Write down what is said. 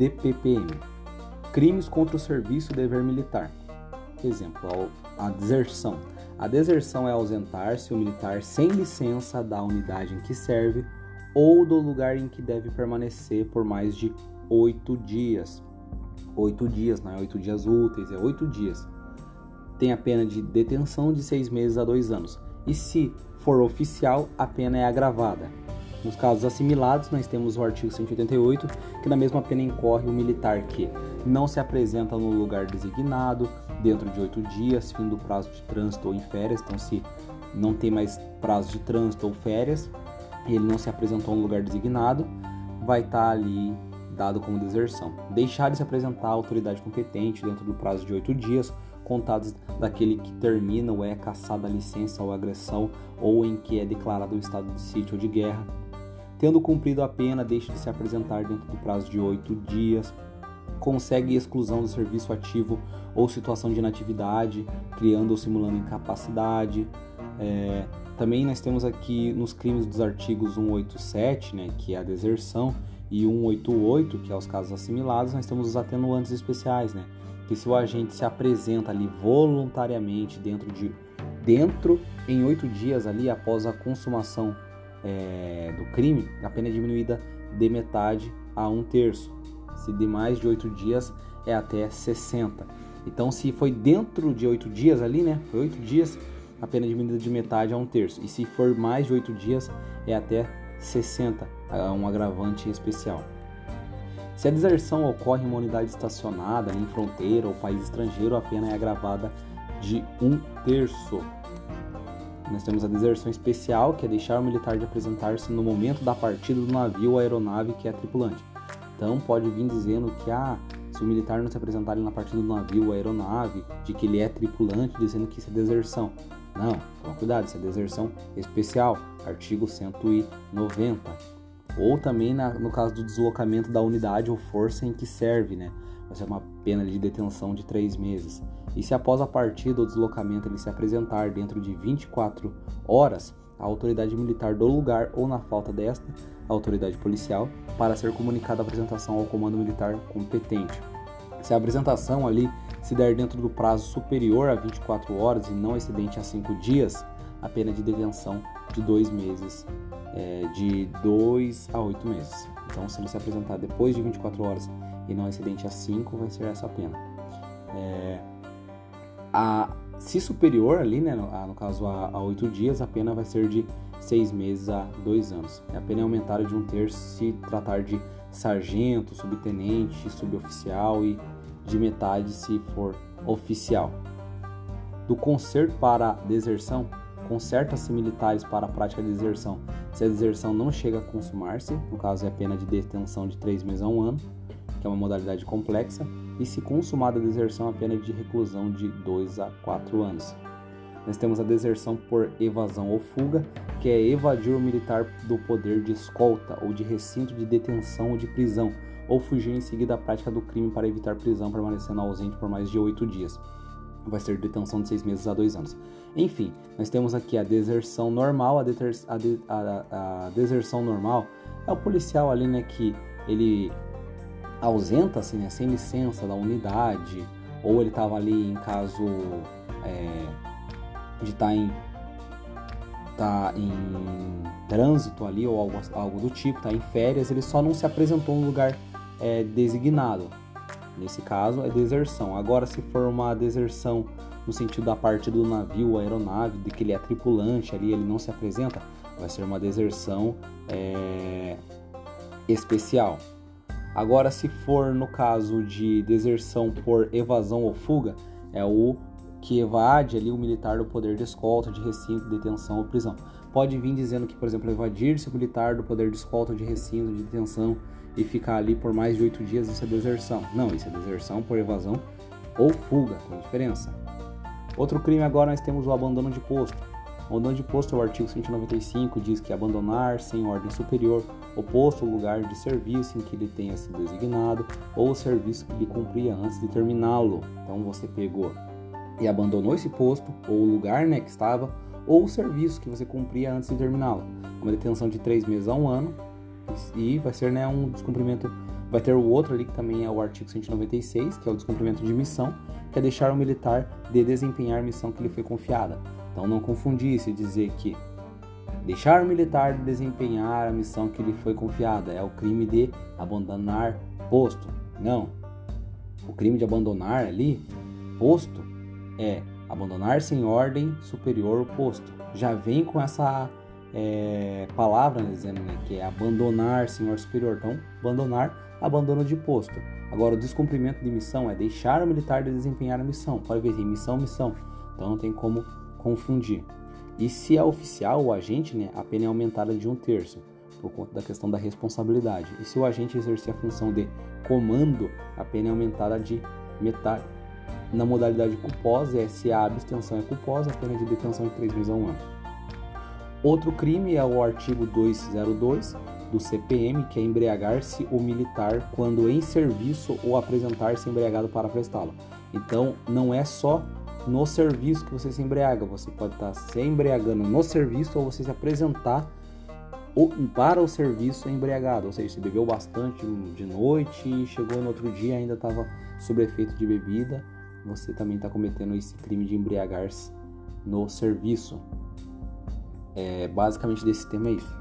DPPM. Crimes contra o serviço e dever militar. Exemplo, a deserção. A deserção é ausentar-se o militar sem licença da unidade em que serve ou do lugar em que deve permanecer por mais de oito dias. Oito dias, não é oito dias úteis, é oito dias. Tem a pena de detenção de seis meses a dois anos. E se for oficial, a pena é agravada. Nos casos assimilados, nós temos o artigo 188, que na mesma pena incorre o militar que não se apresenta no lugar designado dentro de oito dias, fim do prazo de trânsito ou em férias. Então, se não tem mais prazo de trânsito ou férias, ele não se apresentou no lugar designado, vai estar tá ali dado como deserção. Deixar de se apresentar à autoridade competente dentro do prazo de oito dias, contados daquele que termina ou é caçada a licença ou agressão, ou em que é declarado o estado de sítio ou de guerra. Tendo cumprido a pena, deixa de se apresentar dentro do prazo de oito dias. Consegue exclusão do serviço ativo ou situação de inatividade, criando ou simulando incapacidade. É, também nós temos aqui nos crimes dos artigos 187, né, que é a deserção, e 188, que é os casos assimilados, nós temos os atenuantes especiais, né? Que se o agente se apresenta ali voluntariamente dentro de dentro em oito dias ali após a consumação é, do crime, a pena é diminuída de metade a um terço. Se de mais de oito dias é até 60. Então, se foi dentro de oito dias ali, né? Foi oito dias, a pena diminuída de metade a um terço. E se for mais de 8 dias, é até 60, é um agravante especial. Se a deserção ocorre em uma unidade estacionada em fronteira ou país estrangeiro, a pena é agravada de um terço. Nós temos a deserção especial, que é deixar o militar de apresentar-se no momento da partida do navio ou aeronave que é tripulante. Então pode vir dizendo que ah, se o militar não se apresentar na partida do navio ou aeronave, de que ele é tripulante, dizendo que isso é deserção. Não, toma cuidado, isso é deserção especial, artigo 190. Ou também na, no caso do deslocamento da unidade ou força em que serve, né? Vai ser uma pena de detenção de três meses. E se após a partida ou deslocamento ele se apresentar dentro de 24 horas, a autoridade militar do lugar ou na falta desta, a autoridade policial, para ser comunicada a apresentação ao comando militar competente. Se a apresentação ali se der dentro do prazo superior a 24 horas e não excedente a 5 dias, a pena de detenção de 2 meses, é, de 2 a 8 meses. Então, se ele se apresentar depois de 24 horas e não excedente a 5, vai ser essa pena. É, a, se superior ali, né, no, a, no caso a, a 8 dias, a pena vai ser de 6 meses a 2 anos. A pena é aumentada de um terço se tratar de sargento, subtenente, suboficial e de metade se for oficial. Do concerto para deserção, concerta-se militares para a prática de deserção. Se a deserção não chega a consumar-se, no caso é a pena de detenção de três meses a um ano, que é uma modalidade complexa, e se consumada a deserção, a pena de reclusão de 2 a 4 anos. Nós temos a deserção por evasão ou fuga, que é evadir o militar do poder de escolta ou de recinto de detenção ou de prisão, ou fugir em seguida à prática do crime para evitar prisão, permanecendo ausente por mais de oito dias. Vai ser detenção de seis meses a dois anos. Enfim, nós temos aqui a deserção normal. A, deter, a, de, a, a deserção normal é o policial ali, né, que ele ausenta-se, né, sem licença da unidade, ou ele estava ali em caso é, de estar tá em tá em trânsito ali ou algo, algo do tipo, tá em férias, ele só não se apresentou no lugar é designado. Nesse caso, é deserção. Agora, se for uma deserção no sentido da parte do navio, aeronave, de que ele é tripulante ali, ele não se apresenta, vai ser uma deserção é, especial. Agora, se for no caso de deserção por evasão ou fuga, é o que evade ali o militar do poder de escolta, de recinto, detenção ou prisão. Pode vir dizendo que, por exemplo, evadir-se o militar do poder de escolta, de recinto, de detenção e ficar ali por mais de oito dias, isso é deserção. Não, isso é deserção por evasão ou fuga, tem diferença. Outro crime agora nós temos o abandono de posto. O abandono de posto, o artigo 195 diz que abandonar sem ordem superior o posto ou lugar de serviço em que ele tenha sido designado ou o serviço que ele cumpria antes de terminá-lo. Então você pegou e abandonou esse posto ou o lugar né, que estava ou o serviço que você cumpria antes de terminá-lo. Uma detenção de três meses a um ano e vai ser né, um descumprimento Vai ter o outro ali que também é o artigo 196, que é o descumprimento de missão, que é deixar o militar de desempenhar a missão que lhe foi confiada. Então não confundir se dizer que deixar o militar de desempenhar a missão que lhe foi confiada é o crime de abandonar posto. Não. O crime de abandonar ali posto é abandonar sem ordem superior o posto. Já vem com essa é, palavra né, dizendo né, que é abandonar senhor superior. Então, abandonar, abandono de posto. Agora, o descumprimento de missão é deixar o militar de desempenhar a missão. Pode ver, tem missão, missão. Então, não tem como confundir. E se é oficial, o agente, né, a pena é aumentada de um terço, por conta da questão da responsabilidade. E se o agente exercer a função de comando, a pena é aumentada de metade. Na modalidade culposa, é se a abstenção é culposa, a pena de detenção é de 3 meses a um ano. Outro crime é o artigo 202 do CPM, que é embriagar-se o militar quando em serviço ou apresentar-se embriagado para prestá-lo. Então, não é só no serviço que você se embriaga, você pode estar se embriagando no serviço ou você se apresentar para o serviço embriagado, ou seja, você bebeu bastante de noite e chegou no outro dia ainda estava sob efeito de bebida, você também está cometendo esse crime de embriagar-se no serviço. É, basicamente desse tema é isso.